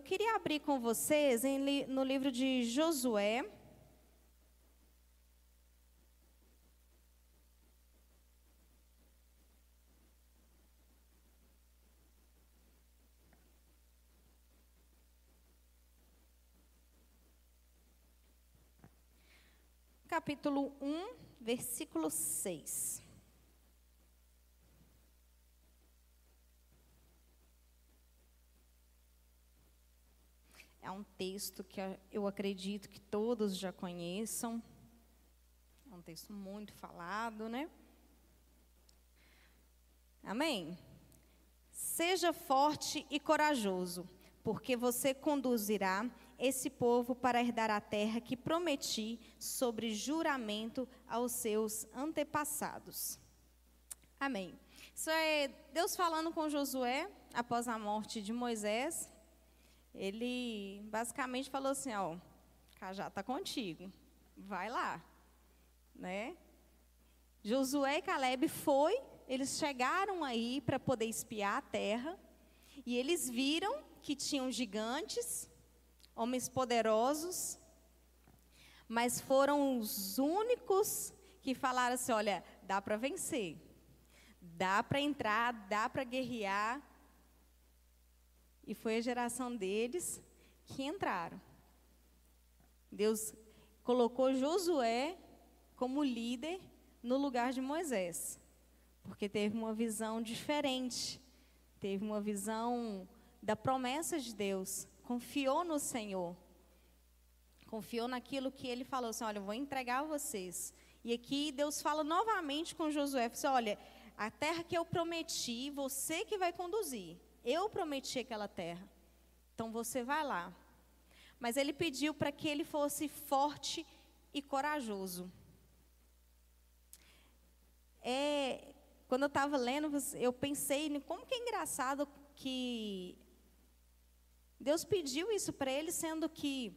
Eu queria abrir com vocês em, no livro de Josué. Capítulo 1, versículo 6. É um texto que eu acredito que todos já conheçam. É um texto muito falado, né? Amém? Seja forte e corajoso, porque você conduzirá esse povo para herdar a terra que prometi sobre juramento aos seus antepassados. Amém. Isso é Deus falando com Josué após a morte de Moisés ele basicamente falou assim, ó, Cajá está contigo, vai lá, né? Josué e Caleb foi, eles chegaram aí para poder espiar a terra, e eles viram que tinham gigantes, homens poderosos, mas foram os únicos que falaram assim: olha, dá para vencer, dá para entrar, dá para guerrear, e foi a geração deles que entraram. Deus colocou Josué como líder no lugar de Moisés, porque teve uma visão diferente, teve uma visão da promessa de Deus, confiou no Senhor, confiou naquilo que ele falou assim: olha, eu vou entregar a vocês. E aqui Deus fala novamente com Josué: assim, olha, a terra que eu prometi, você que vai conduzir. Eu prometi aquela terra. Então você vai lá. Mas ele pediu para que ele fosse forte e corajoso. É, quando eu estava lendo, eu pensei como que é engraçado que Deus pediu isso para ele, sendo que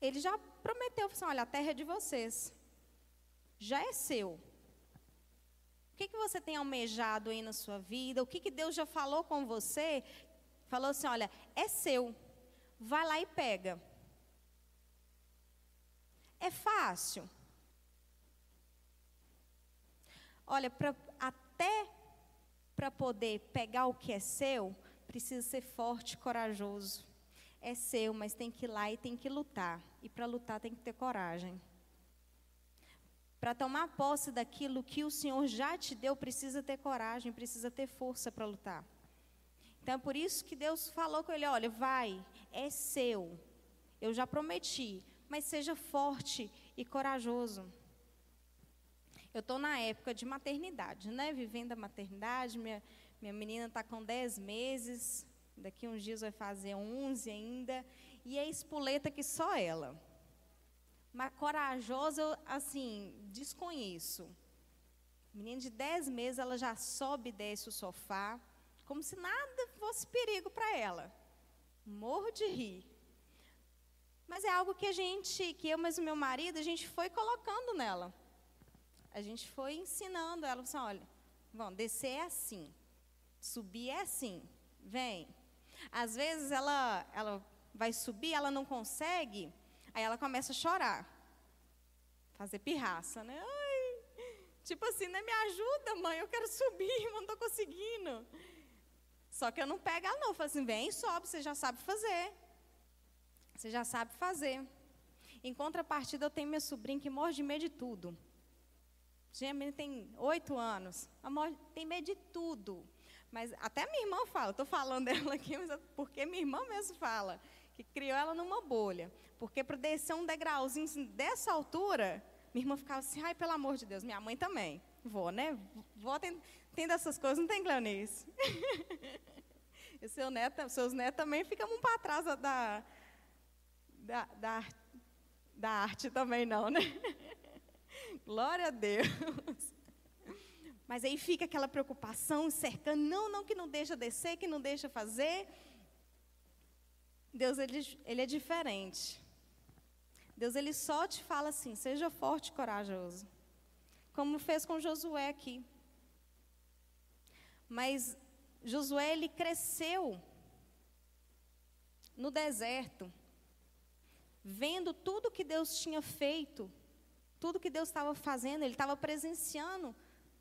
ele já prometeu, assim, olha, a terra é de vocês, já é seu. Que, que você tem almejado aí na sua vida? O que, que Deus já falou com você? Falou assim: olha, é seu. Vai lá e pega. É fácil. Olha, pra, até para poder pegar o que é seu, precisa ser forte e corajoso. É seu, mas tem que ir lá e tem que lutar. E para lutar tem que ter coragem. Para tomar posse daquilo que o Senhor já te deu, precisa ter coragem, precisa ter força para lutar. Então é por isso que Deus falou com ele: olha, vai, é seu. Eu já prometi, mas seja forte e corajoso. Eu estou na época de maternidade, né? Vivendo a maternidade, minha, minha menina está com 10 meses, daqui uns dias vai fazer 11 ainda, e é espoleta que só ela. Mas corajosa, eu, assim, desconheço. Menina de 10 meses, ela já sobe e desce o sofá, como se nada fosse perigo para ela. Morro de rir. Mas é algo que a gente, que eu, mas o meu marido, a gente foi colocando nela. A gente foi ensinando ela, assim, olha, vão, descer é assim, subir é assim, vem. Às vezes ela, ela vai subir, ela não consegue, Aí ela começa a chorar. Fazer pirraça, né? Ai, tipo assim, né? Me ajuda, mãe, eu quero subir, não estou conseguindo. Só que eu não pego ela, não. Eu falo assim, vem sobe, você já sabe fazer. Você já sabe fazer. Em contrapartida, eu tenho minha sobrinha que morre de medo de tudo. A menina tem oito anos. Ela tem medo de tudo. Mas até minha irmã fala, estou falando dela aqui, mas é porque minha irmã mesmo fala que criou ela numa bolha. Porque para descer um degrauzinho assim, dessa altura, minha irmã ficava assim, ai, pelo amor de Deus, minha mãe também. Vou, né? Vó tem, tem dessas coisas, não tem Cleonice? e seu neto, seus netos também ficam um para trás da, da, da, da arte também não, né? Glória a Deus. Mas aí fica aquela preocupação cercando, não, não, que não deixa descer, que não deixa fazer. Deus ele, ele é diferente. Deus ele só te fala assim: seja forte e corajoso. Como fez com Josué aqui. Mas Josué ele cresceu no deserto, vendo tudo que Deus tinha feito, tudo que Deus estava fazendo, ele estava presenciando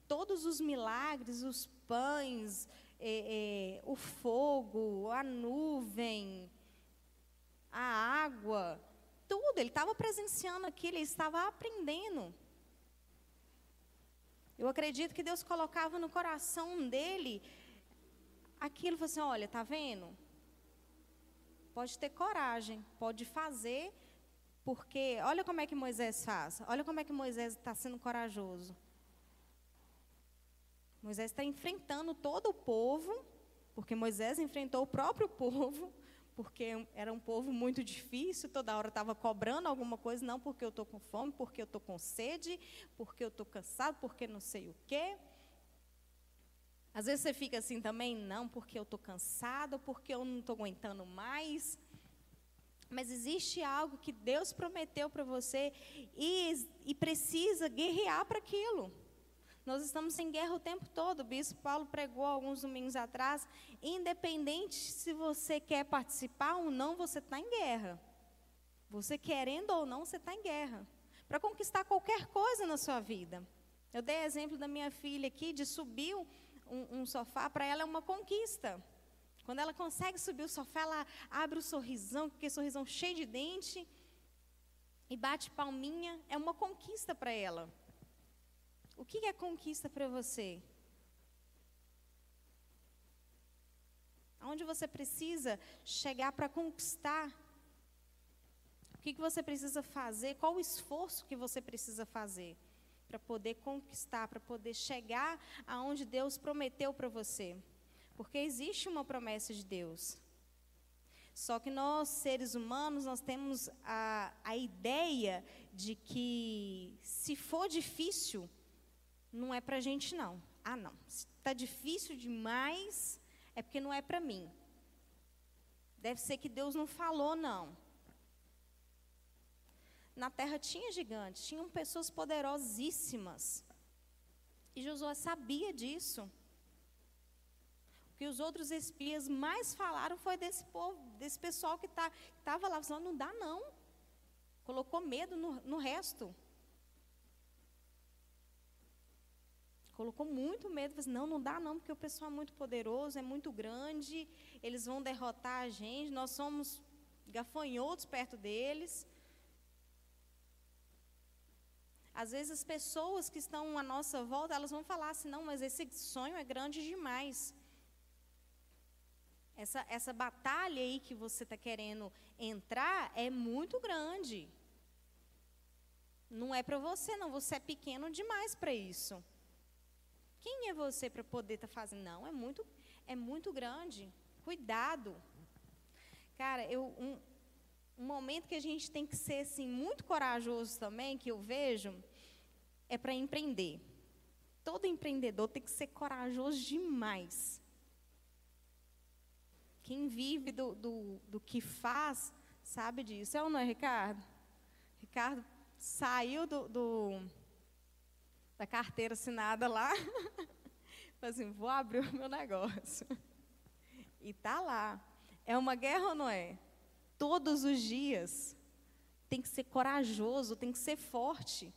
todos os milagres, os pães, é, é, o fogo, a nuvem, a água, tudo. Ele estava presenciando aquilo, ele estava aprendendo. Eu acredito que Deus colocava no coração dele aquilo, falou assim, olha, tá vendo? Pode ter coragem, pode fazer, porque olha como é que Moisés faz, olha como é que Moisés está sendo corajoso. Moisés está enfrentando todo o povo, porque Moisés enfrentou o próprio povo, porque era um povo muito difícil, toda hora estava cobrando alguma coisa, não porque eu estou com fome, porque eu estou com sede, porque eu estou cansado, porque não sei o quê. Às vezes você fica assim também, não, porque eu estou cansado, porque eu não estou aguentando mais. Mas existe algo que Deus prometeu para você e, e precisa guerrear para aquilo. Nós estamos em guerra o tempo todo. O bispo Paulo pregou alguns domingos atrás. Independente se você quer participar ou não, você está em guerra. Você querendo ou não, você está em guerra. Para conquistar qualquer coisa na sua vida. Eu dei exemplo da minha filha aqui, de subir um, um sofá, para ela é uma conquista. Quando ela consegue subir o sofá, ela abre o sorrisão, porque sorrisão cheio de dente, e bate palminha, é uma conquista para ela. O que é conquista para você? Aonde você precisa chegar para conquistar? O que, que você precisa fazer? Qual o esforço que você precisa fazer para poder conquistar, para poder chegar aonde Deus prometeu para você? Porque existe uma promessa de Deus. Só que nós, seres humanos, nós temos a, a ideia de que se for difícil, não é para gente não. Ah, não, está difícil demais, é porque não é para mim. Deve ser que Deus não falou, não. Na terra tinha gigantes, tinham pessoas poderosíssimas. E Josué sabia disso. O que os outros espias mais falaram foi desse povo, desse pessoal que tá, estava lá, falando, não dá não. Colocou medo no, no resto. Colocou muito medo, falou assim, não, não dá não, porque o pessoal é muito poderoso, é muito grande, eles vão derrotar a gente, nós somos gafanhotos perto deles. Às vezes as pessoas que estão à nossa volta, elas vão falar assim, não, mas esse sonho é grande demais. Essa, essa batalha aí que você está querendo entrar é muito grande. Não é para você, não. Você é pequeno demais para isso. Quem é você para poder estar tá fazendo? Não, é muito, é muito grande. Cuidado. Cara, eu, um, um momento que a gente tem que ser assim, muito corajoso também, que eu vejo, é para empreender. Todo empreendedor tem que ser corajoso demais. Quem vive do, do, do que faz, sabe disso. É ou não é, Ricardo? Ricardo saiu do, do da carteira assinada lá. Falei assim, vou abrir o meu negócio. E tá lá. É uma guerra ou não é? Todos os dias. Tem que ser corajoso, tem que ser forte.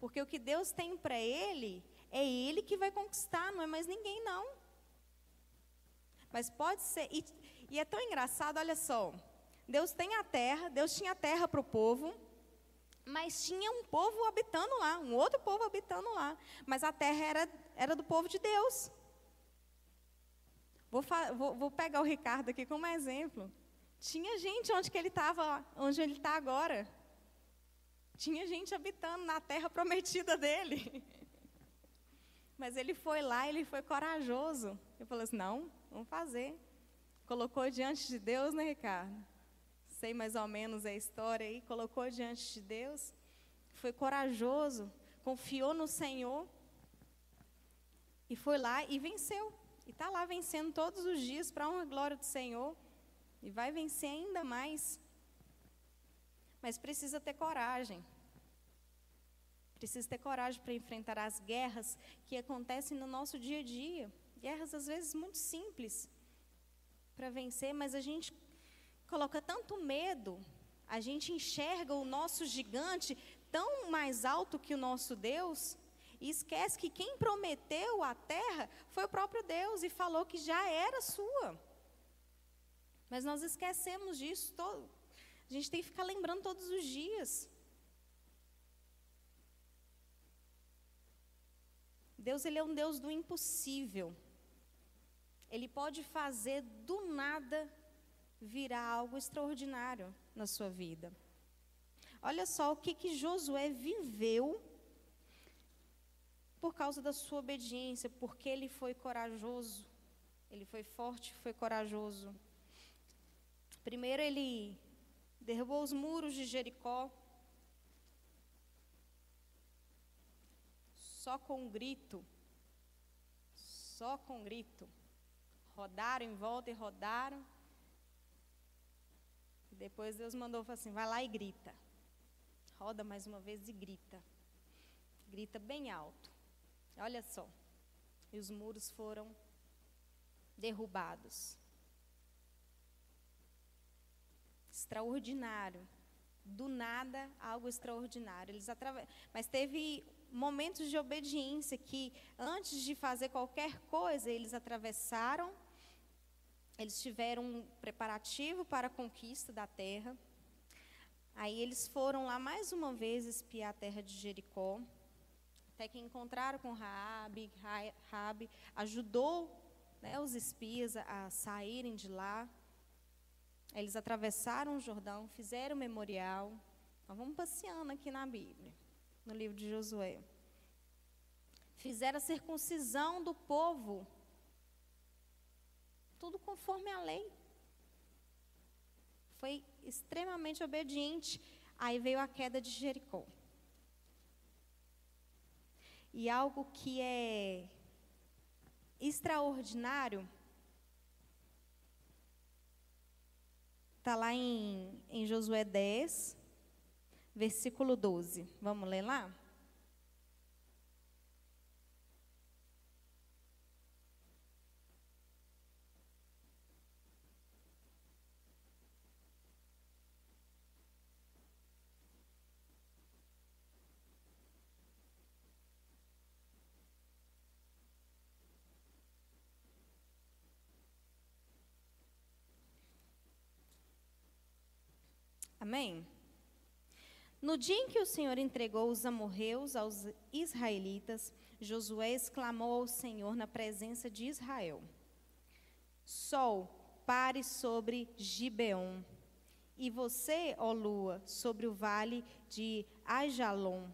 Porque o que Deus tem para ele, é ele que vai conquistar, não é mais ninguém não. Mas pode ser, e, e é tão engraçado, olha só. Deus tem a terra, Deus tinha a terra para o povo, mas tinha um povo habitando lá, um outro povo habitando lá. Mas a terra era, era do povo de Deus. Vou, vou, vou pegar o Ricardo aqui como exemplo. Tinha gente onde que ele estava, onde ele está agora. Tinha gente habitando na terra prometida dele. Mas ele foi lá, ele foi corajoso. Ele falou assim: não, vamos fazer. Colocou diante de Deus, né, Ricardo? Sei mais ou menos a história aí, colocou diante de Deus, foi corajoso, confiou no Senhor e foi lá e venceu. E está lá vencendo todos os dias para uma glória do Senhor e vai vencer ainda mais. Mas precisa ter coragem. Precisa ter coragem para enfrentar as guerras que acontecem no nosso dia a dia. Guerras às vezes muito simples. para vencer, mas a gente coloca tanto medo, a gente enxerga o nosso gigante tão mais alto que o nosso Deus, e esquece que quem prometeu a terra foi o próprio Deus e falou que já era sua. Mas nós esquecemos disso, todo. a gente tem que ficar lembrando todos os dias. Deus ele é um Deus do impossível. Ele pode fazer do nada virar algo extraordinário na sua vida. Olha só o que, que Josué viveu por causa da sua obediência, porque ele foi corajoso. Ele foi forte, foi corajoso. Primeiro ele derrubou os muros de Jericó. só com um grito. Só com um grito. Rodaram em volta e rodaram. Depois Deus mandou falar assim: vai lá e grita. Roda mais uma vez e grita. Grita bem alto. Olha só. E os muros foram derrubados. Extraordinário. Do nada, algo extraordinário. Eles atraves... Mas teve momentos de obediência que, antes de fazer qualquer coisa, eles atravessaram, eles tiveram um preparativo para a conquista da terra. Aí eles foram lá mais uma vez espiar a terra de Jericó, até que encontraram com Raabe, Raabe ajudou né, os espias a, saírem de lá. Eles atravessaram o Jordão, fizeram o memorial. Nós vamos passeando aqui na Bíblia no livro de Josué. Fizeram a circuncisão do povo, tudo conforme a lei. Foi extremamente obediente. Aí veio a queda de Jericó. E algo que é extraordinário está lá em, em Josué 10, versículo 12. Vamos ler lá? Amém? No dia em que o Senhor entregou os amorreus aos israelitas, Josué exclamou ao Senhor na presença de Israel: Sol, pare sobre Gibeon, e você, ó lua, sobre o vale de Ajalon.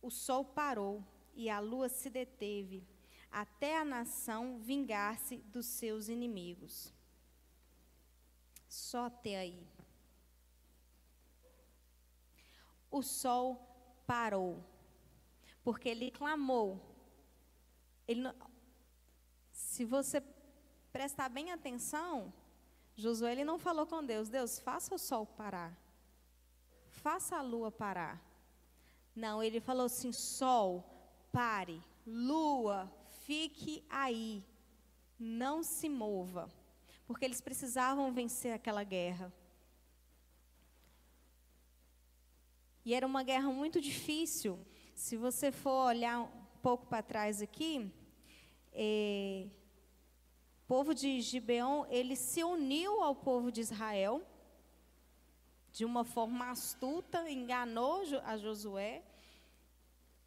O sol parou e a lua se deteve, até a nação vingar-se dos seus inimigos. Só até aí o sol parou, porque ele clamou. Ele não, se você prestar bem atenção, Josué ele não falou com Deus, Deus, faça o sol parar. Faça a lua parar. Não, ele falou assim: sol, pare. Lua, fique aí. Não se mova. Porque eles precisavam vencer aquela guerra. E era uma guerra muito difícil. Se você for olhar um pouco para trás aqui, é, o povo de Gibeon, ele se uniu ao povo de Israel de uma forma astuta, enganou a Josué.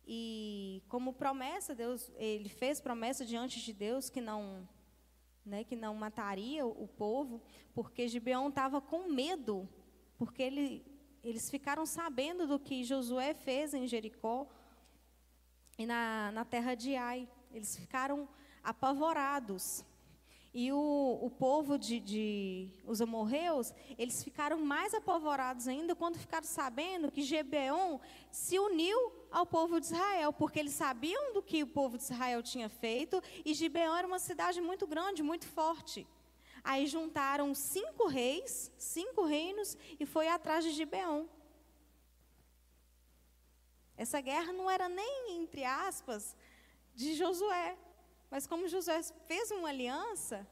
E como promessa, Deus, ele fez promessa diante de Deus que não, né, que não mataria o, povo, porque Gibeon estava com medo, porque ele eles ficaram sabendo do que Josué fez em Jericó e na, na terra de Ai. Eles ficaram apavorados. E o, o povo de, de, os amorreus, eles ficaram mais apavorados ainda quando ficaram sabendo que Gebeon se uniu ao povo de Israel, porque eles sabiam do que o povo de Israel tinha feito, e Gibeon era uma cidade muito grande, muito forte. Aí juntaram cinco reis, cinco reinos, e foi atrás de Gibeão. Essa guerra não era nem, entre aspas, de Josué. Mas como Josué fez uma aliança,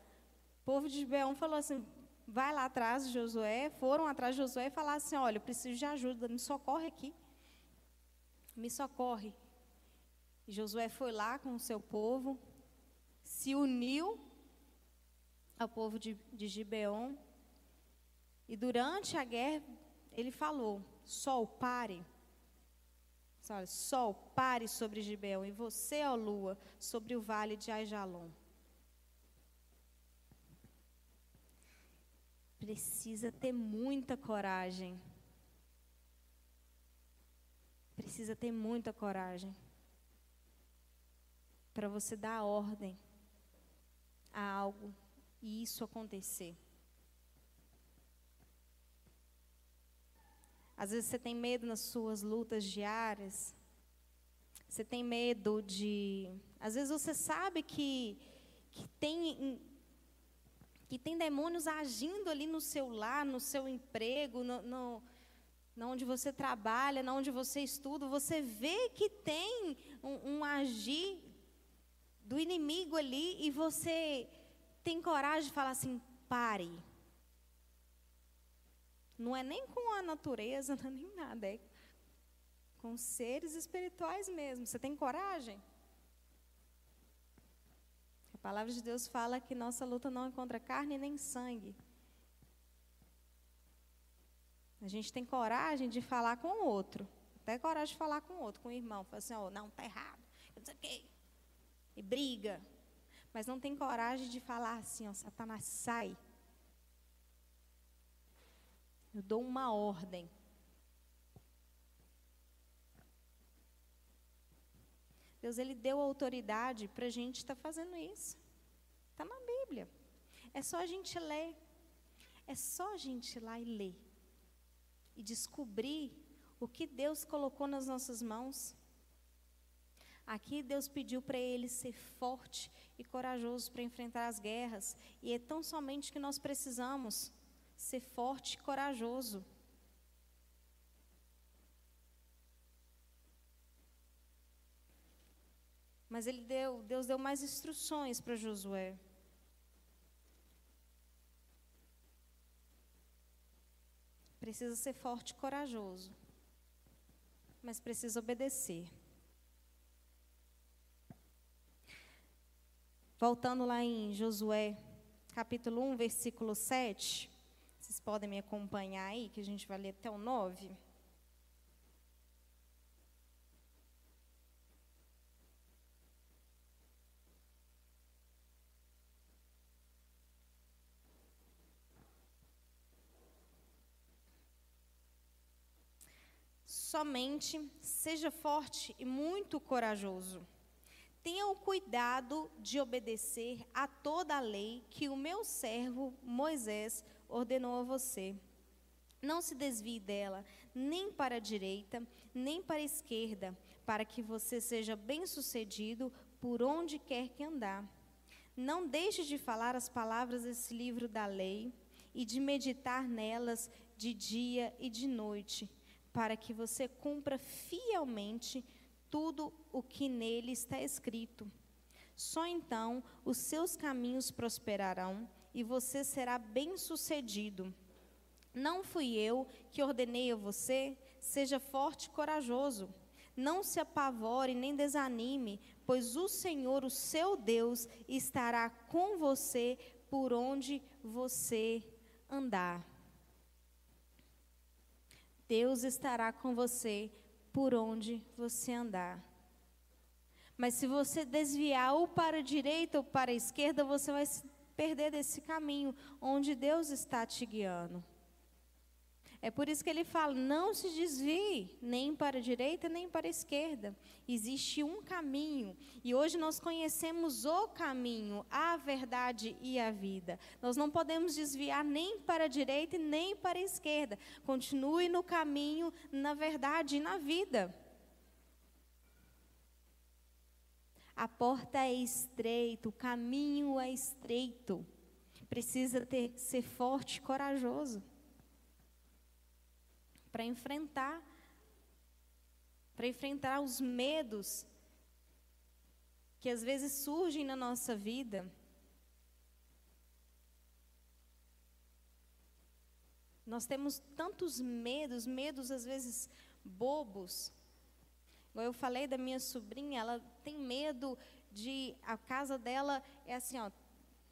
O povo de Gibeão falou assim: vai lá atrás de Josué, foram atrás de Josué e falaram assim: olha, eu preciso de ajuda, me socorre aqui. Me socorre. E Josué foi lá com o seu povo, se uniu ao povo de, de Gibeon, e durante a guerra ele falou: Sol, pare. Sol, pare sobre Gibeão, e você, ó lua, sobre o vale de Aijalon. Precisa ter muita coragem. Precisa ter muita coragem para você dar ordem a algo e isso acontecer. Às vezes você tem medo nas suas lutas diárias. Você tem medo de. Às vezes você sabe que, que tem que tem demônios agindo ali no seu lar, no seu emprego, no, no, onde você trabalha, onde você estuda, você vê que tem um, um, agir do inimigo ali e você tem coragem de falar assim: pare, não é nem com a natureza, não é nem nada, é com seres espirituais mesmo. Você tem coragem? A palavra de Deus fala que nossa luta não é contra carne nem sangue. A gente tem coragem de falar com o outro. Até coragem de falar com o outro, com o irmão. Fala assim, oh, não, está errado. Não sei o quê. E briga. Mas não tem coragem de falar assim, ó, Satanás, sai. Eu dou uma ordem. Deus ele deu autoridade para a gente estar tá fazendo isso. Está na Bíblia. É só a gente ler. É só a gente ir lá e ler. E descobrir o que Deus colocou nas nossas mãos. Aqui Deus pediu para ele ser forte e corajoso para enfrentar as guerras. E é tão somente que nós precisamos ser forte e corajoso. Mas ele deu, Deus deu mais instruções para Josué. Precisa ser forte e corajoso. Mas precisa obedecer. Voltando lá em Josué, capítulo 1, versículo 7. Vocês podem me acompanhar aí, que a gente vai ler até o 9. Somente seja forte e muito corajoso. Tenha o cuidado de obedecer a toda a lei que o meu servo Moisés ordenou a você. Não se desvie dela, nem para a direita, nem para a esquerda, para que você seja bem-sucedido por onde quer que andar. Não deixe de falar as palavras desse livro da lei e de meditar nelas de dia e de noite, para que você cumpra fielmente tudo o que nele está escrito. Só então os seus caminhos prosperarão e você será bem-sucedido. Não fui eu que ordenei a você, seja forte e corajoso. Não se apavore nem desanime, pois o Senhor, o seu Deus, estará com você por onde você andar. Deus estará com você por onde você andar. Mas se você desviar ou para a direita ou para a esquerda, você vai se perder desse caminho onde Deus está te guiando. É por isso que ele fala: não se desvie nem para a direita nem para a esquerda. Existe um caminho. E hoje nós conhecemos o caminho, a verdade e a vida. Nós não podemos desviar nem para a direita nem para a esquerda. Continue no caminho, na verdade e na vida. A porta é estreita, o caminho é estreito. Precisa ter, ser forte e corajoso para enfrentar para enfrentar os medos que às vezes surgem na nossa vida. Nós temos tantos medos, medos às vezes bobos. Igual eu falei da minha sobrinha, ela tem medo de a casa dela é assim, ó,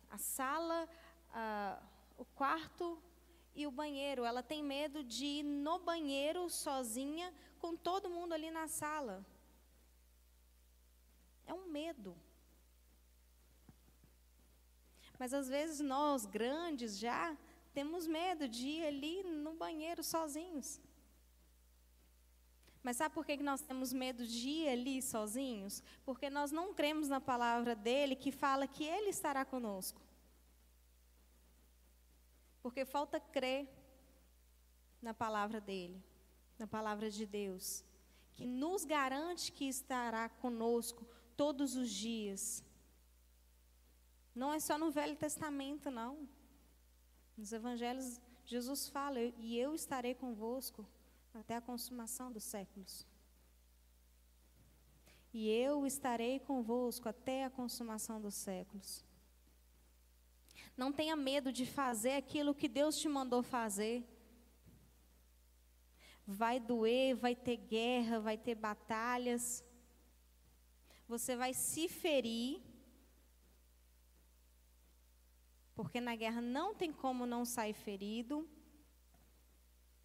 a sala, o quarto, e o banheiro. Ela tem medo de ir no banheiro sozinha com todo mundo ali na sala. É um medo. Mas às vezes nós, grandes já, temos medo de ir ali no banheiro sozinhos. Mas sabe por que nós temos medo de ir ali sozinhos? Porque nós não cremos na palavra dele que fala que ele estará conosco. Porque falta crer na palavra dele, na palavra de Deus, que nos garante que estará conosco todos os dias. Não é só no Velho Testamento, não. Nos Evangelhos, Jesus fala: E eu estarei convosco até a consumação dos séculos. E eu estarei convosco até a consumação dos séculos. Não tenha medo de fazer aquilo que Deus te mandou fazer. Vai doer, vai ter guerra, vai ter batalhas. Você vai se ferir. Porque na guerra não tem como não sair ferido.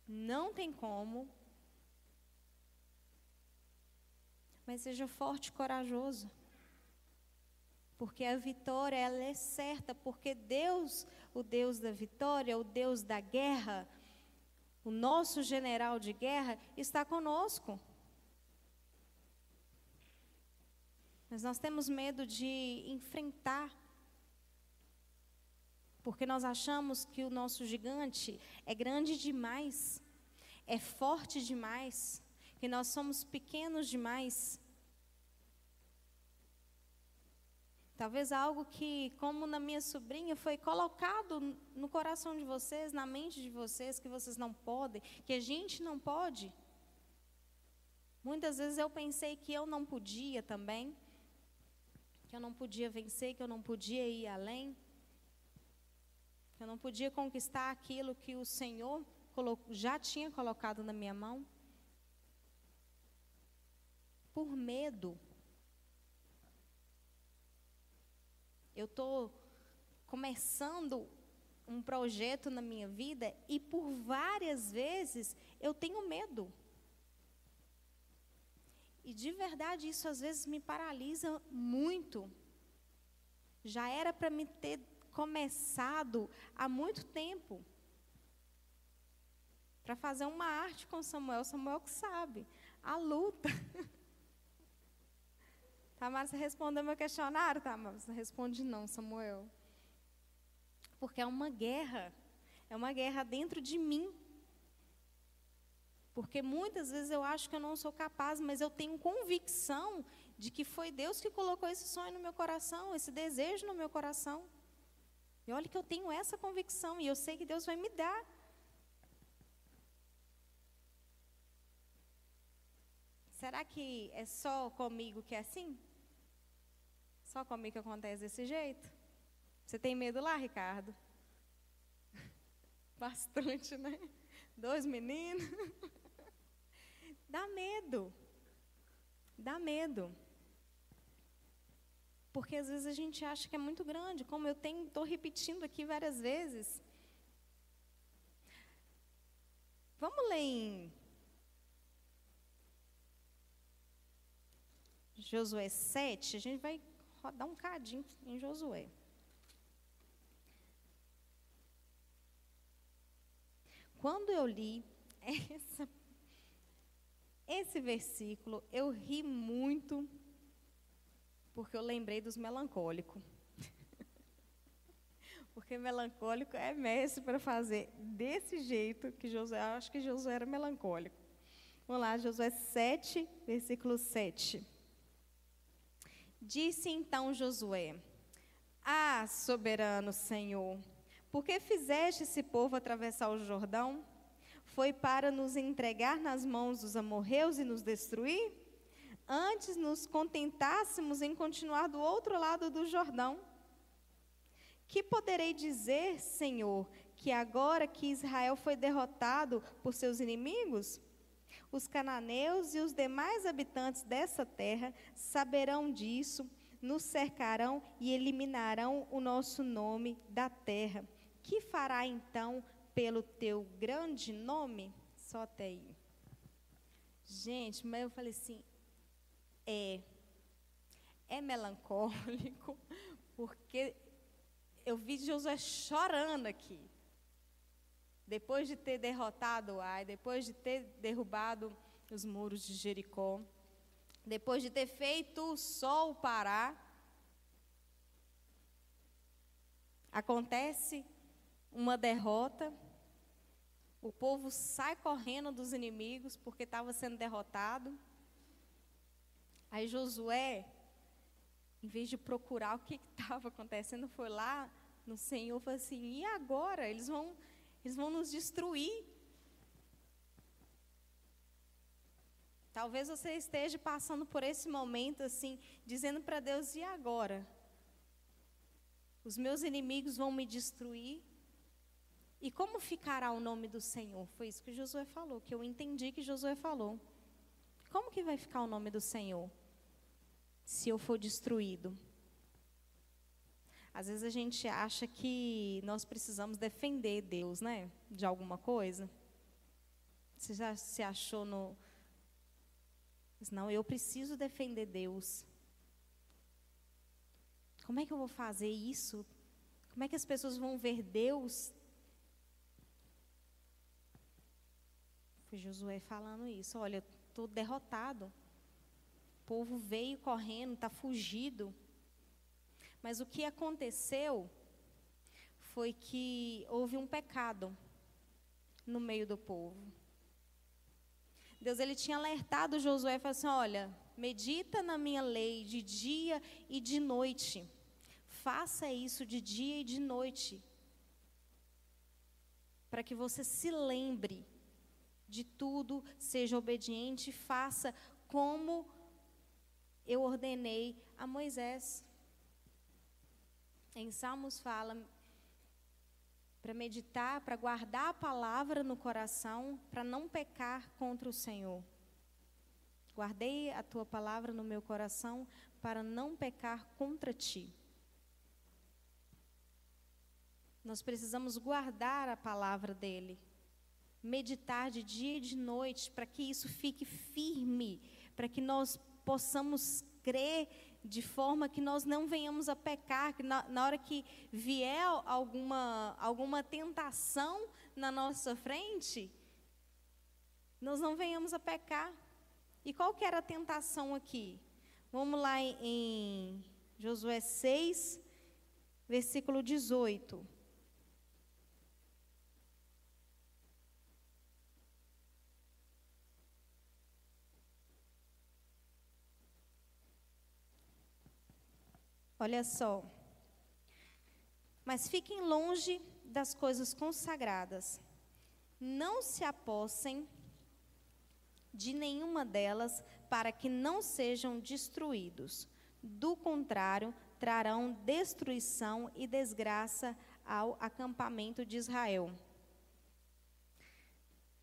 Não tem como. Mas seja forte e corajoso. Porque a vitória ela é certa, porque Deus, o Deus da vitória, o Deus da guerra, o nosso general de guerra está conosco. Mas nós temos medo de enfrentar porque nós achamos que o nosso gigante é grande demais, é forte demais, que nós somos pequenos demais. Talvez algo que, como na minha sobrinha, foi colocado no coração de vocês, na mente de vocês, que vocês não podem, que a gente não pode. Muitas vezes eu pensei que eu não podia também, que eu não podia vencer, que eu não podia ir além que eu não podia conquistar aquilo que o Senhor já tinha colocado na minha mão. Por medo. Eu estou começando um projeto na minha vida e por várias vezes eu tenho medo. E de verdade isso às vezes me paralisa muito. Já era para me ter começado há muito tempo. Para fazer uma arte com Samuel, Samuel que sabe. A luta. Tamara, você respondeu meu questionário? Tamara, você responde não, Samuel. Porque é uma guerra. É uma guerra dentro de mim. Porque muitas vezes eu acho que eu não sou capaz, mas eu tenho convicção de que foi Deus que colocou esse sonho no meu coração, esse desejo no meu coração. E olha que eu tenho essa convicção e eu sei que Deus vai me dar. Será que é só comigo que é assim? Só comigo que acontece desse jeito? Você tem medo lá, Ricardo? Bastante, né? Dois meninos. Dá medo. Dá medo. Porque às vezes a gente acha que é muito grande, como eu estou repetindo aqui várias vezes. Vamos ler em Josué 7, a gente vai rodar um cadinho em Josué. Quando eu li essa, esse versículo, eu ri muito porque eu lembrei dos melancólicos. porque melancólico é mestre para fazer desse jeito que Josué, acho que Josué era melancólico. Vamos lá, Josué 7, versículo 7. Disse então Josué: Ah, soberano Senhor, por que fizeste esse povo atravessar o Jordão? Foi para nos entregar nas mãos dos amorreus e nos destruir? antes nos contentássemos em continuar do outro lado do Jordão. Que poderei dizer, Senhor, que agora que Israel foi derrotado por seus inimigos, os cananeus e os demais habitantes dessa terra saberão disso, nos cercarão e eliminarão o nosso nome da terra. Que fará então pelo teu grande nome? Só até aí. Gente, mas eu falei assim, é, é melancólico, porque eu vi Josué chorando aqui. Depois de ter derrotado Ai, depois de ter derrubado os muros de Jericó, depois de ter feito o sol parar, acontece uma derrota, o povo sai correndo dos inimigos porque estava sendo derrotado. Aí Josué, em vez de procurar o que estava acontecendo, foi lá no Senhor e falou assim: e agora? Eles vão, eles vão nos destruir. Talvez você esteja passando por esse momento assim, dizendo para Deus: e agora? Os meus inimigos vão me destruir. E como ficará o nome do Senhor? Foi isso que Josué falou, que eu entendi que Josué falou. Como que vai ficar o nome do Senhor? se eu for destruído. Às vezes a gente acha que nós precisamos defender Deus, né? De alguma coisa. Você já se achou no. Não, eu preciso defender Deus. Como é que eu vou fazer isso? Como é que as pessoas vão ver Deus? Foi Josué falando isso. Olha, estou derrotado. O povo veio correndo, está fugido. Mas o que aconteceu foi que houve um pecado no meio do povo. Deus ele tinha alertado Josué falou assim: Olha, medita na minha lei de dia e de noite. Faça isso de dia e de noite. Para que você se lembre de tudo, seja obediente, faça como eu ordenei a Moisés. Em Salmos fala para meditar, para guardar a palavra no coração, para não pecar contra o Senhor. Guardei a tua palavra no meu coração para não pecar contra ti. Nós precisamos guardar a palavra dele, meditar de dia e de noite, para que isso fique firme, para que nós possamos crer de forma que nós não venhamos a pecar, que na, na hora que vier alguma, alguma tentação na nossa frente, nós não venhamos a pecar. E qual que era a tentação aqui? Vamos lá em, em Josué 6, versículo 18. Olha só. Mas fiquem longe das coisas consagradas. Não se apossem de nenhuma delas, para que não sejam destruídos. Do contrário, trarão destruição e desgraça ao acampamento de Israel.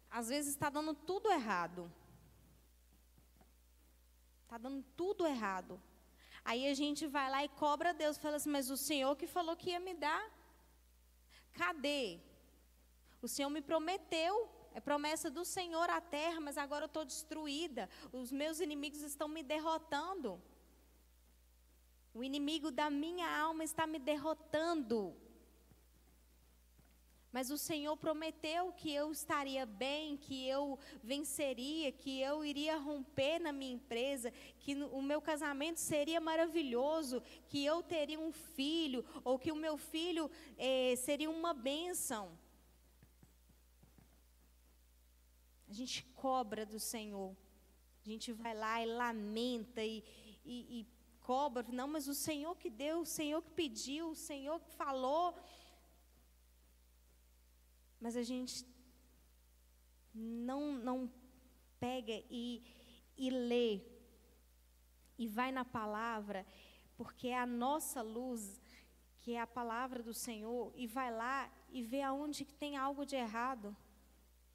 Às vezes está dando tudo errado. Está dando tudo errado. Aí a gente vai lá e cobra Deus, fala assim, mas o Senhor que falou que ia me dar. Cadê? O Senhor me prometeu, é promessa do Senhor a terra, mas agora eu estou destruída. Os meus inimigos estão me derrotando. O inimigo da minha alma está me derrotando. Mas o Senhor prometeu que eu estaria bem, que eu venceria, que eu iria romper na minha empresa, que o meu casamento seria maravilhoso, que eu teria um filho, ou que o meu filho eh, seria uma bênção. A gente cobra do Senhor. A gente vai lá e lamenta e, e, e cobra. Não, mas o Senhor que deu, o Senhor que pediu, o Senhor que falou. Mas a gente não, não pega e, e lê e vai na palavra, porque é a nossa luz, que é a palavra do Senhor, e vai lá e ver aonde que tem algo de errado.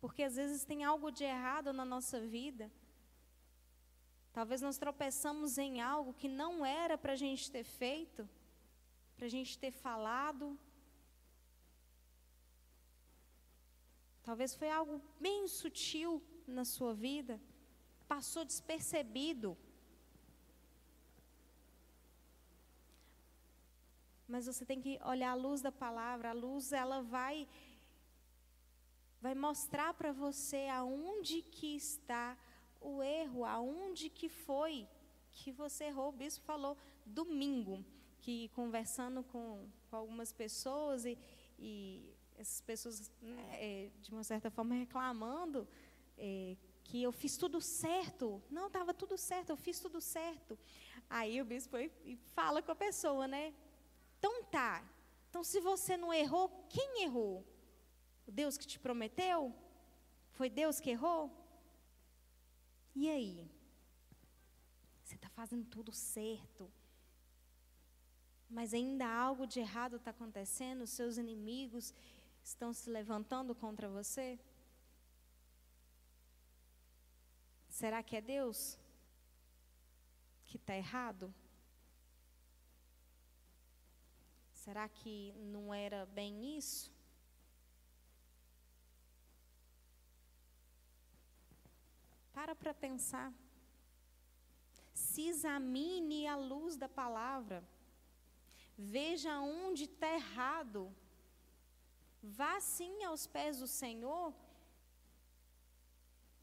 Porque às vezes tem algo de errado na nossa vida. Talvez nós tropeçamos em algo que não era para a gente ter feito, para a gente ter falado. Talvez foi algo bem sutil na sua vida, passou despercebido. Mas você tem que olhar a luz da palavra, a luz ela vai vai mostrar para você aonde que está o erro, aonde que foi que você errou. O bispo falou domingo, que conversando com, com algumas pessoas e, e essas pessoas, né, é, de uma certa forma, reclamando é, que eu fiz tudo certo. Não, estava tudo certo, eu fiz tudo certo. Aí o bispo fala com a pessoa, né? Então tá. Então, se você não errou, quem errou? O Deus que te prometeu? Foi Deus que errou? E aí? Você está fazendo tudo certo. Mas ainda algo de errado está acontecendo, seus inimigos estão se levantando contra você? Será que é Deus que está errado? Será que não era bem isso? Para para pensar. Se examine a luz da palavra. Veja onde está errado. Vá sim aos pés do Senhor,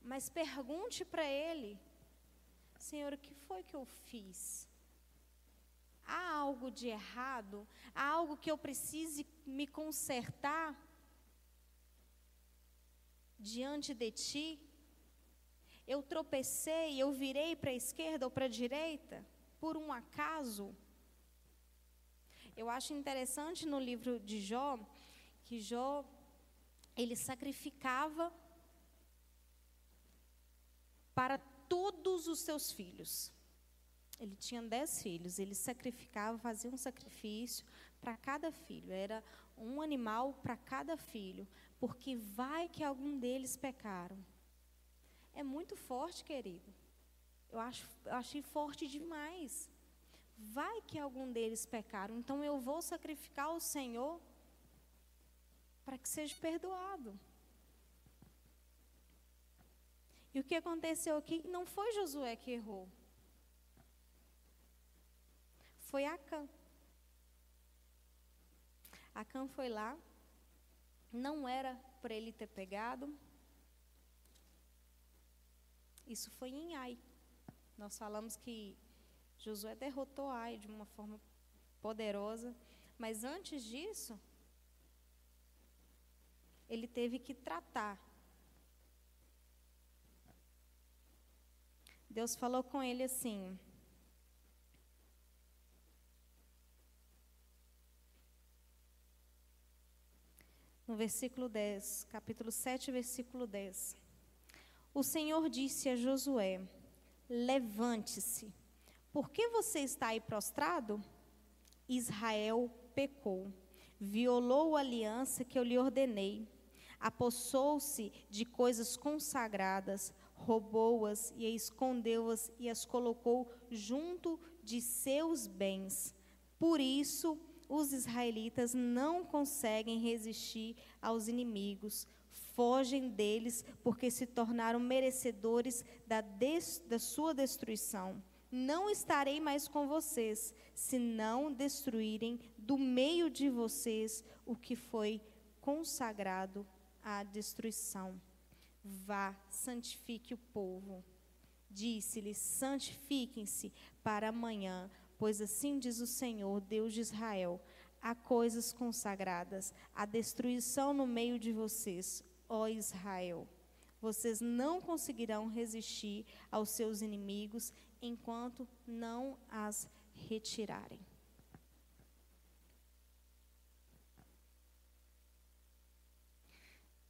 mas pergunte para Ele: Senhor, o que foi que eu fiz? Há algo de errado? Há algo que eu precise me consertar diante de Ti? Eu tropecei, eu virei para a esquerda ou para a direita por um acaso? Eu acho interessante no livro de Jó que Jó ele sacrificava para todos os seus filhos. Ele tinha dez filhos, ele sacrificava, fazia um sacrifício para cada filho. Era um animal para cada filho, porque vai que algum deles pecaram. É muito forte, querido. Eu acho, eu achei forte demais. Vai que algum deles pecaram, então eu vou sacrificar o Senhor para que seja perdoado. E o que aconteceu aqui não foi Josué que errou. Foi Acã. Acã foi lá, não era para ele ter pegado, isso foi em Ai. Nós falamos que Josué derrotou Ai de uma forma poderosa, mas antes disso, ele teve que tratar. Deus falou com ele assim: no versículo 10, capítulo 7, versículo 10. O Senhor disse a Josué: Levante-se. Por que você está aí prostrado? Israel pecou, violou a aliança que eu lhe ordenei, apossou-se de coisas consagradas, roubou-as e escondeu-as e as colocou junto de seus bens. Por isso, os israelitas não conseguem resistir aos inimigos, fogem deles porque se tornaram merecedores da, des, da sua destruição. Não estarei mais com vocês, se não destruírem do meio de vocês o que foi consagrado à destruição. Vá, santifique o povo. Disse-lhes: santifiquem-se para amanhã, pois assim diz o Senhor, Deus de Israel: há coisas consagradas, a destruição no meio de vocês ó Israel. Vocês não conseguirão resistir aos seus inimigos enquanto não as retirarem.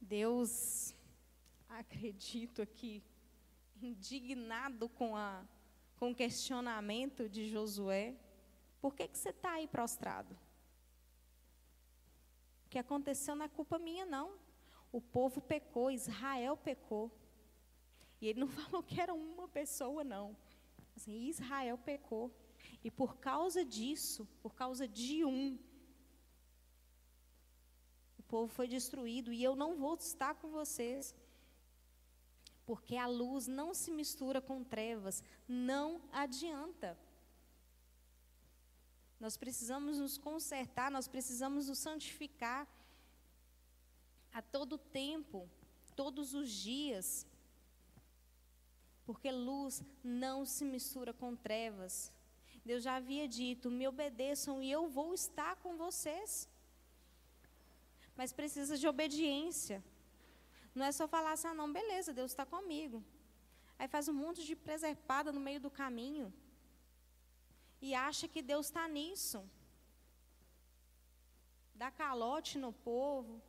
Deus, acredito aqui, indignado com, a, com o questionamento de Josué, por que, que você está aí prostrado? que aconteceu não é culpa minha, não. O povo pecou, Israel pecou. E ele não falou que era uma pessoa, não. Assim, Israel pecou. E por causa disso, por causa de um, o povo foi destruído. E eu não vou estar com vocês. Porque a luz não se mistura com trevas. Não adianta. Nós precisamos nos consertar, nós precisamos nos santificar a todo tempo, todos os dias. Porque luz não se mistura com trevas. Deus já havia dito: me obedeçam e eu vou estar com vocês. Mas precisa de obediência. Não é só falar assim, ah, não, beleza, Deus está comigo. Aí faz um monte de preservada no meio do caminho. E acha que Deus está nisso. Dá calote no povo.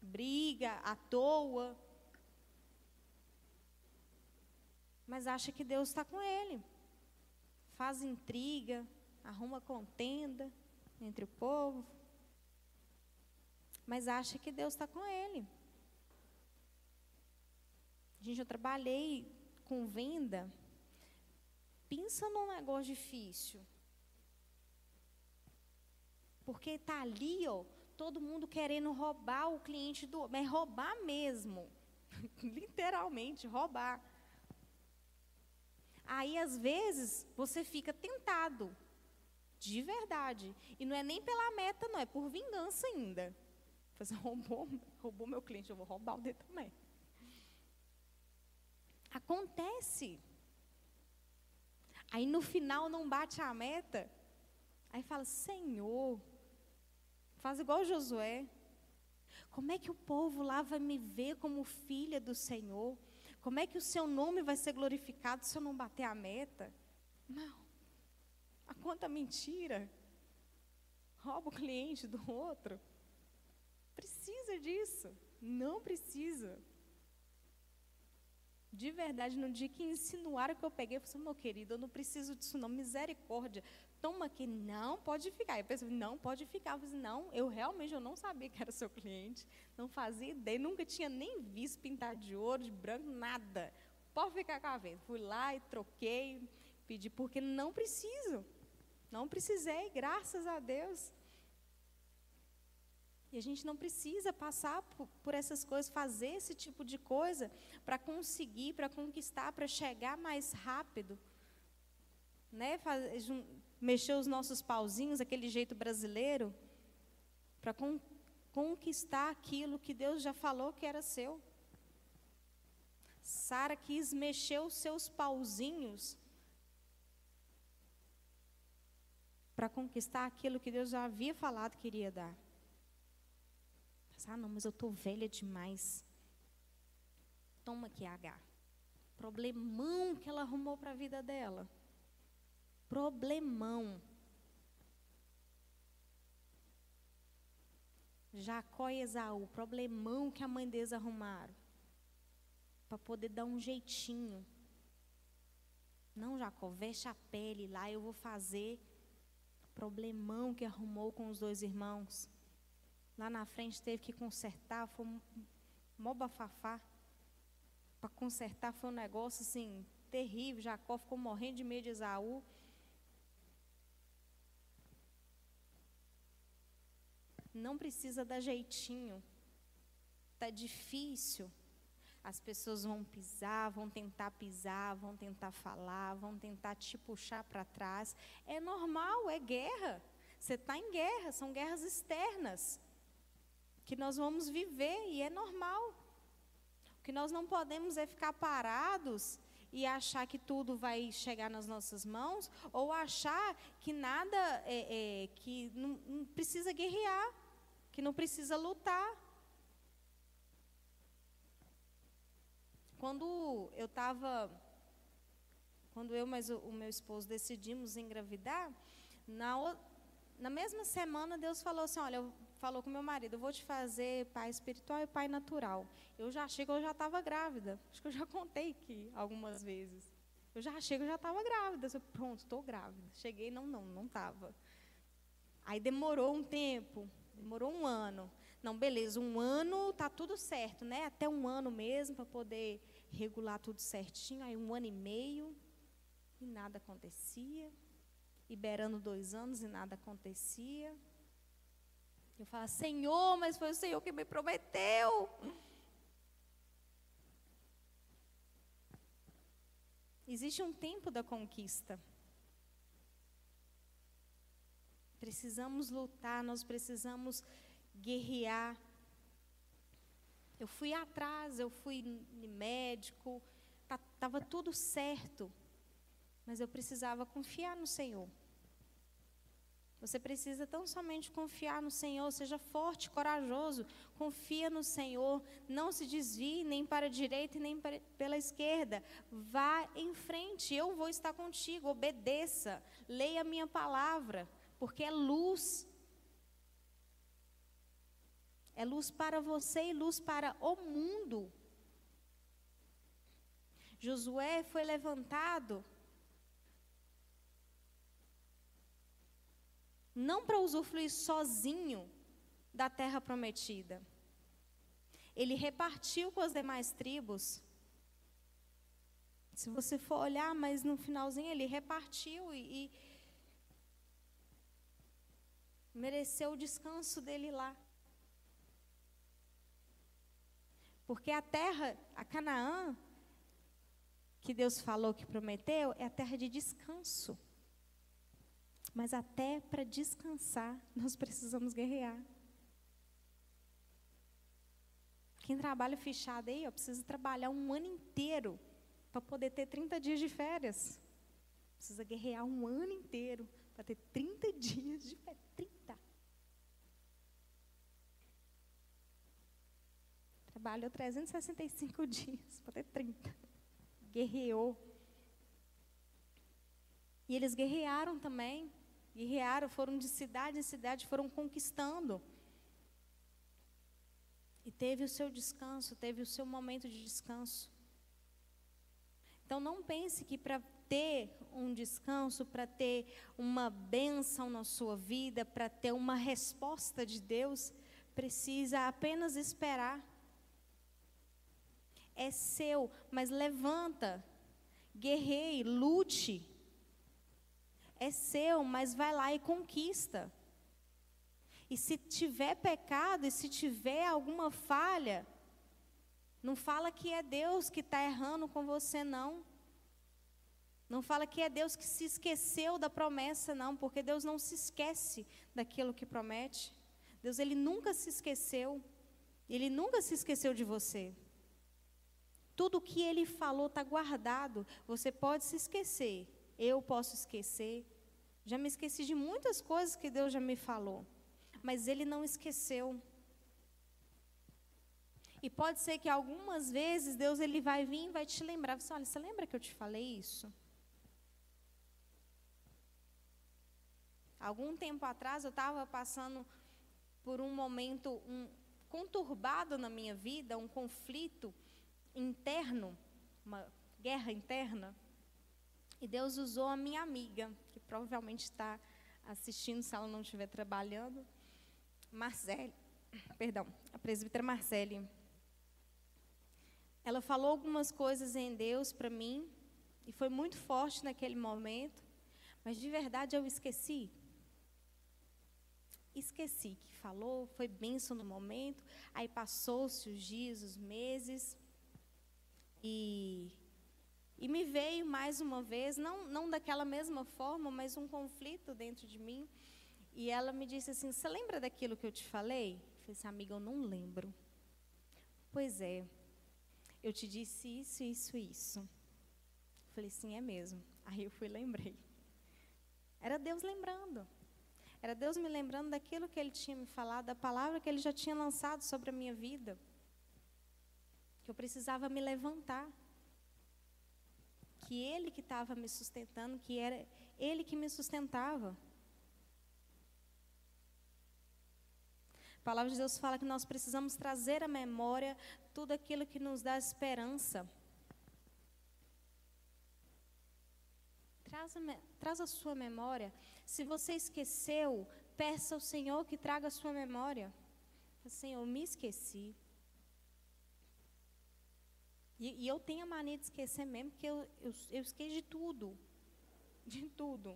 Briga à toa. Mas acha que Deus está com ele. Faz intriga, arruma contenda entre o povo. Mas acha que Deus está com ele. Gente, eu trabalhei com venda. Pensa num negócio difícil. Porque está ali, ó, todo mundo querendo roubar o cliente do. Mas roubar mesmo. Literalmente, roubar. Aí, às vezes, você fica tentado. De verdade. E não é nem pela meta, não, é por vingança ainda. Você roubou, roubou meu cliente, eu vou roubar o dele também. Acontece. Aí no final não bate a meta. Aí fala: Senhor, faz igual Josué. Como é que o povo lá vai me ver como filha do Senhor? Como é que o seu nome vai ser glorificado se eu não bater a meta? Não. A conta mentira. Rouba o cliente do outro. Precisa disso. Não precisa. De verdade, no dia que insinuaram que eu peguei, eu falei assim, meu querido, eu não preciso disso não, misericórdia. Toma aqui, não pode ficar. Eu pensei, não pode ficar. Eu falei, assim, não, eu realmente eu não sabia que era seu cliente, não fazia ideia, nunca tinha nem visto pintar de ouro, de branco, nada. Pode ficar com a venda. Fui lá e troquei, pedi, porque não preciso. Não precisei, graças a Deus. E a gente não precisa passar por, por essas coisas, fazer esse tipo de coisa para conseguir, para conquistar, para chegar mais rápido. Né? Faz, mexer os nossos pauzinhos, aquele jeito brasileiro, para con, conquistar aquilo que Deus já falou que era seu. Sara quis mexer os seus pauzinhos para conquistar aquilo que Deus já havia falado que iria dar. Ah, não, mas eu estou velha demais. Toma aqui, H. Problemão que ela arrumou para a vida dela. Problemão. Jacó e Esaú, problemão que a mãe deles arrumaram. Para poder dar um jeitinho. Não, Jacó, veste a pele lá, eu vou fazer. Problemão que arrumou com os dois irmãos. Lá na frente teve que consertar, foi um mó bafafá. Para consertar foi um negócio assim, terrível. Jacó ficou morrendo de medo de Esaú. Não precisa dar jeitinho. Está difícil. As pessoas vão pisar, vão tentar pisar, vão tentar falar, vão tentar te puxar para trás. É normal, é guerra. Você está em guerra, são guerras externas que nós vamos viver e é normal. O que nós não podemos é ficar parados e achar que tudo vai chegar nas nossas mãos ou achar que nada é, é que não, não precisa guerrear, que não precisa lutar. Quando eu estava, quando eu mas o, o meu esposo decidimos engravidar, na, na mesma semana Deus falou assim, olha, falou com meu marido, eu vou te fazer pai espiritual e pai natural. Eu já achei que eu já estava grávida. Acho que eu já contei aqui algumas vezes. Eu já achei que eu já estava grávida. Eu, pronto, estou grávida. Cheguei, não, não, não estava. Aí demorou um tempo. Demorou um ano. Não, beleza, um ano tá tudo certo, né? Até um ano mesmo para poder regular tudo certinho. Aí um ano e meio e nada acontecia. Liberando dois anos e nada acontecia. Eu falo, Senhor, mas foi o Senhor que me prometeu. Existe um tempo da conquista. Precisamos lutar, nós precisamos guerrear. Eu fui atrás, eu fui médico, estava tá, tudo certo, mas eu precisava confiar no Senhor. Você precisa tão somente confiar no Senhor, seja forte, corajoso, confia no Senhor, não se desvie nem para a direita e nem para, pela esquerda. Vá em frente, eu vou estar contigo, obedeça, leia a minha palavra, porque é luz. É luz para você e luz para o mundo. Josué foi levantado não para usufruir sozinho da terra prometida. Ele repartiu com as demais tribos. Se você for olhar, mas no finalzinho ele repartiu e, e mereceu o descanso dele lá. Porque a terra, a Canaã, que Deus falou que prometeu, é a terra de descanso. Mas até para descansar, nós precisamos guerrear. Quem trabalha fechado aí, ó, precisa trabalhar um ano inteiro para poder ter 30 dias de férias. Precisa guerrear um ano inteiro para ter 30 dias de férias. 30. Trabalhou 365 dias para ter 30. Guerreou. E eles guerrearam também guerrearam, foram de cidade em cidade, foram conquistando. E teve o seu descanso, teve o seu momento de descanso. Então não pense que para ter um descanso, para ter uma bênção na sua vida, para ter uma resposta de Deus, precisa apenas esperar. É seu, mas levanta, guerreie, lute é seu, mas vai lá e conquista. E se tiver pecado, e se tiver alguma falha, não fala que é Deus que está errando com você, não. Não fala que é Deus que se esqueceu da promessa, não, porque Deus não se esquece daquilo que promete. Deus, Ele nunca se esqueceu. Ele nunca se esqueceu de você. Tudo que Ele falou está guardado. Você pode se esquecer, eu posso esquecer. Já me esqueci de muitas coisas que Deus já me falou. Mas Ele não esqueceu. E pode ser que algumas vezes Deus ele vai vir e vai te lembrar. Você, olha, você lembra que eu te falei isso? Algum tempo atrás eu estava passando por um momento um, conturbado na minha vida, um conflito interno, uma guerra interna. E Deus usou a minha amiga, que provavelmente está assistindo, se ela não estiver trabalhando, Marcele, perdão, a presbítera Marcele. Ela falou algumas coisas em Deus para mim, e foi muito forte naquele momento, mas de verdade eu esqueci. Esqueci que falou, foi benção no momento, aí passou-se os dias, os meses, e e me veio mais uma vez, não, não daquela mesma forma, mas um conflito dentro de mim. E ela me disse assim: Você lembra daquilo que eu te falei? Eu falei assim, amiga, eu não lembro. Pois é, eu te disse isso, isso, isso. Eu falei, sim, é mesmo. Aí eu fui lembrei. Era Deus lembrando. Era Deus me lembrando daquilo que Ele tinha me falado, da palavra que Ele já tinha lançado sobre a minha vida. Que eu precisava me levantar que ele que estava me sustentando, que era ele que me sustentava. A palavra de Deus fala que nós precisamos trazer à memória tudo aquilo que nos dá esperança. Traz a, traz a sua memória. Se você esqueceu peça ao Senhor que traga a sua memória. Senhor, me esqueci. E, e, eu tenho a mania de esquecer mesmo, porque eu, eu, eu esqueço de tudo. De tudo.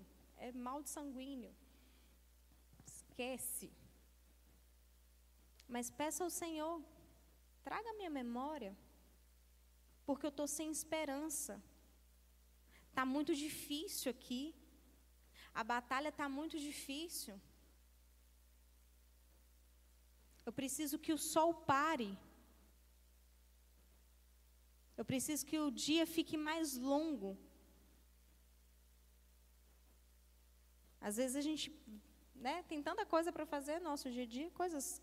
É mal de sanguíneo. Esquece. Mas peça ao Senhor, traga a minha memória, porque eu estou sem esperança. Está muito difícil aqui. A batalha está muito difícil. Eu preciso que o sol pare. Eu preciso que o dia fique mais longo. Às vezes a gente né, tem tanta coisa para fazer no nosso dia a dia, coisas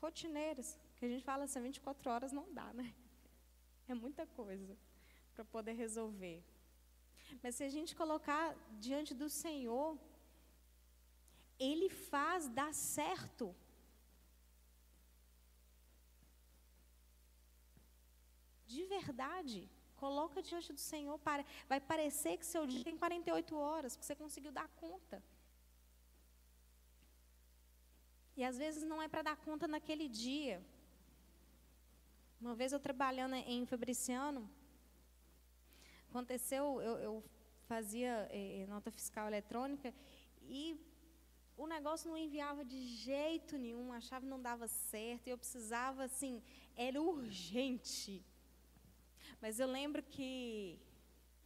rotineiras, que a gente fala assim, 24 horas não dá, né? É muita coisa para poder resolver. Mas se a gente colocar diante do Senhor, Ele faz dar certo. De verdade. Coloca diante do Senhor. Para, vai parecer que seu dia tem 48 horas, que você conseguiu dar conta. E às vezes não é para dar conta naquele dia. Uma vez eu trabalhando em Fabriciano, aconteceu, eu, eu fazia eh, nota fiscal eletrônica e o negócio não enviava de jeito nenhum, a chave não dava certo, e eu precisava, assim, era urgente. Mas eu lembro que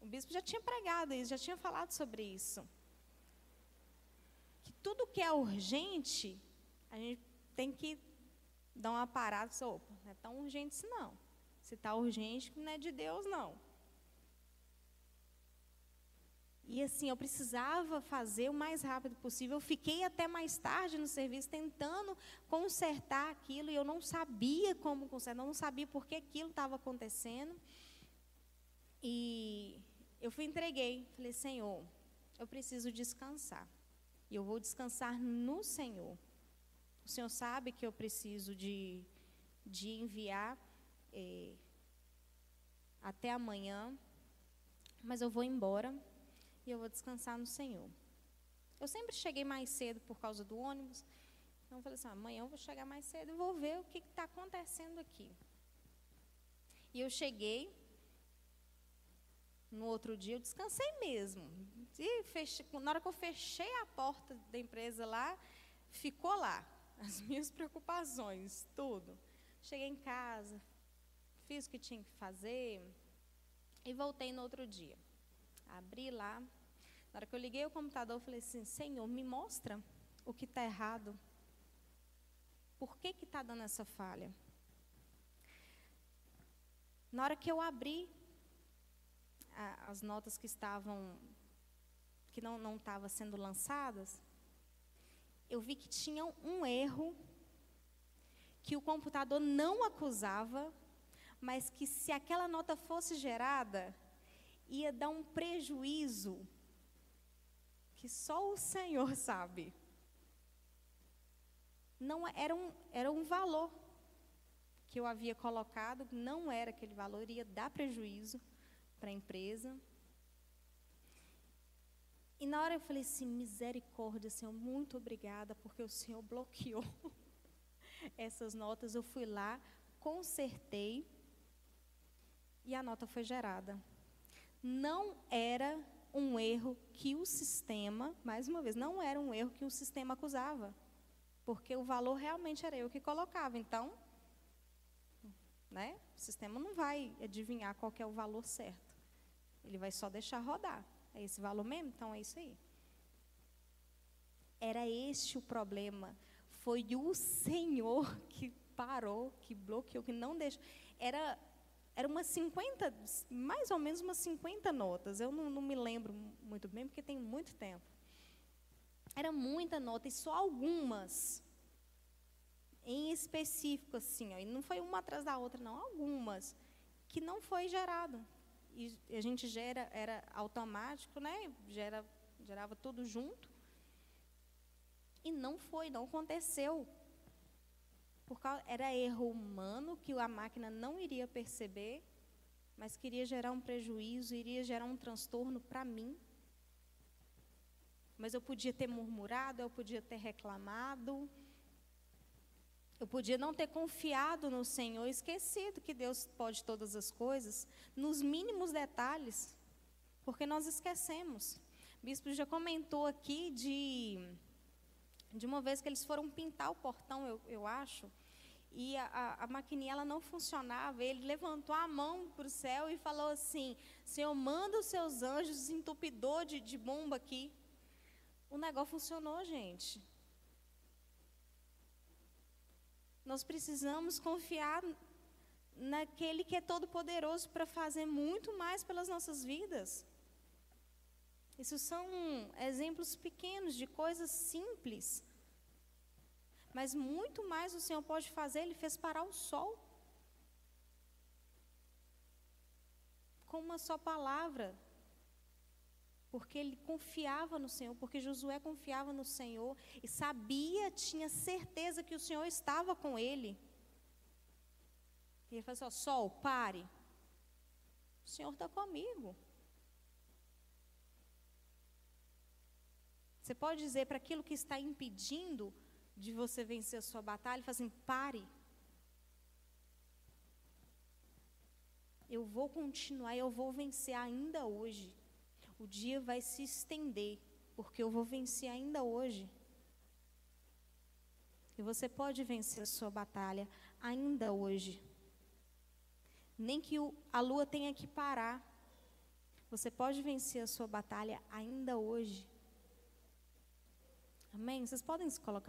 o bispo já tinha pregado isso, já tinha falado sobre isso. Que tudo que é urgente, a gente tem que dar uma parada, opa, não é tão urgente isso não. Se está urgente, não é de Deus, não. E assim, eu precisava fazer o mais rápido possível. Eu fiquei até mais tarde no serviço tentando consertar aquilo e eu não sabia como consertar, eu não sabia por que aquilo estava acontecendo. E eu fui entreguei, falei: "Senhor, eu preciso descansar. E eu vou descansar no Senhor. O Senhor sabe que eu preciso de, de enviar eh, até amanhã, mas eu vou embora e eu vou descansar no Senhor. Eu sempre cheguei mais cedo por causa do ônibus. Então eu falei assim: amanhã eu vou chegar mais cedo e vou ver o que está acontecendo aqui. E eu cheguei. No outro dia eu descansei mesmo. E fechei, na hora que eu fechei a porta da empresa lá, ficou lá as minhas preocupações, tudo. Cheguei em casa, fiz o que tinha que fazer e voltei no outro dia. Abri lá. Na hora que eu liguei o computador, eu falei assim: Senhor, me mostra o que está errado. Por que está dando essa falha? Na hora que eu abri a, as notas que estavam, que não, não estavam sendo lançadas, eu vi que tinha um erro que o computador não acusava, mas que se aquela nota fosse gerada, ia dar um prejuízo que só o Senhor sabe. Não era um, era um valor que eu havia colocado, não era aquele valor, ia dar prejuízo para a empresa. E na hora eu falei assim: misericórdia, Senhor, muito obrigada, porque o Senhor bloqueou essas notas. Eu fui lá, consertei e a nota foi gerada. Não era um erro que o sistema, mais uma vez, não era um erro que o sistema acusava, porque o valor realmente era eu que colocava. Então, né, o sistema não vai adivinhar qual é o valor certo. Ele vai só deixar rodar. É esse valor mesmo? Então é isso aí. Era este o problema. Foi o Senhor que parou, que bloqueou, que não deixou. Era, era umas 50, mais ou menos umas 50 notas. Eu não, não me lembro muito bem, porque tem muito tempo. Era muita nota, e só algumas em específico, assim, ó, e não foi uma atrás da outra, não, algumas, que não foi gerado e a gente gera, era automático, né? Gera, gerava tudo junto. E não foi, não aconteceu. Por causa, era erro humano que a máquina não iria perceber, mas queria gerar um prejuízo, iria gerar um transtorno para mim. Mas eu podia ter murmurado, eu podia ter reclamado. Eu podia não ter confiado no Senhor, esquecido que Deus pode todas as coisas, nos mínimos detalhes, porque nós esquecemos. O bispo já comentou aqui de, de uma vez que eles foram pintar o portão, eu, eu acho, e a, a, a maquininha ela não funcionava. Ele levantou a mão para o céu e falou assim: Senhor, manda os seus anjos entupidor de, de bomba aqui. O negócio funcionou, gente. Nós precisamos confiar naquele que é todo poderoso para fazer muito mais pelas nossas vidas. Isso são exemplos pequenos de coisas simples mas muito mais o Senhor pode fazer, Ele fez parar o sol. Com uma só palavra. Porque ele confiava no Senhor, porque Josué confiava no Senhor e sabia, tinha certeza que o Senhor estava com ele. E ele falou assim: ó, Sol, pare. O Senhor está comigo. Você pode dizer para aquilo que está impedindo de você vencer a sua batalha, fala assim: pare. Eu vou continuar, eu vou vencer ainda hoje. O dia vai se estender, porque eu vou vencer ainda hoje. E você pode vencer a sua batalha ainda hoje. Nem que o, a lua tenha que parar. Você pode vencer a sua batalha ainda hoje. Amém? Vocês podem se colocar.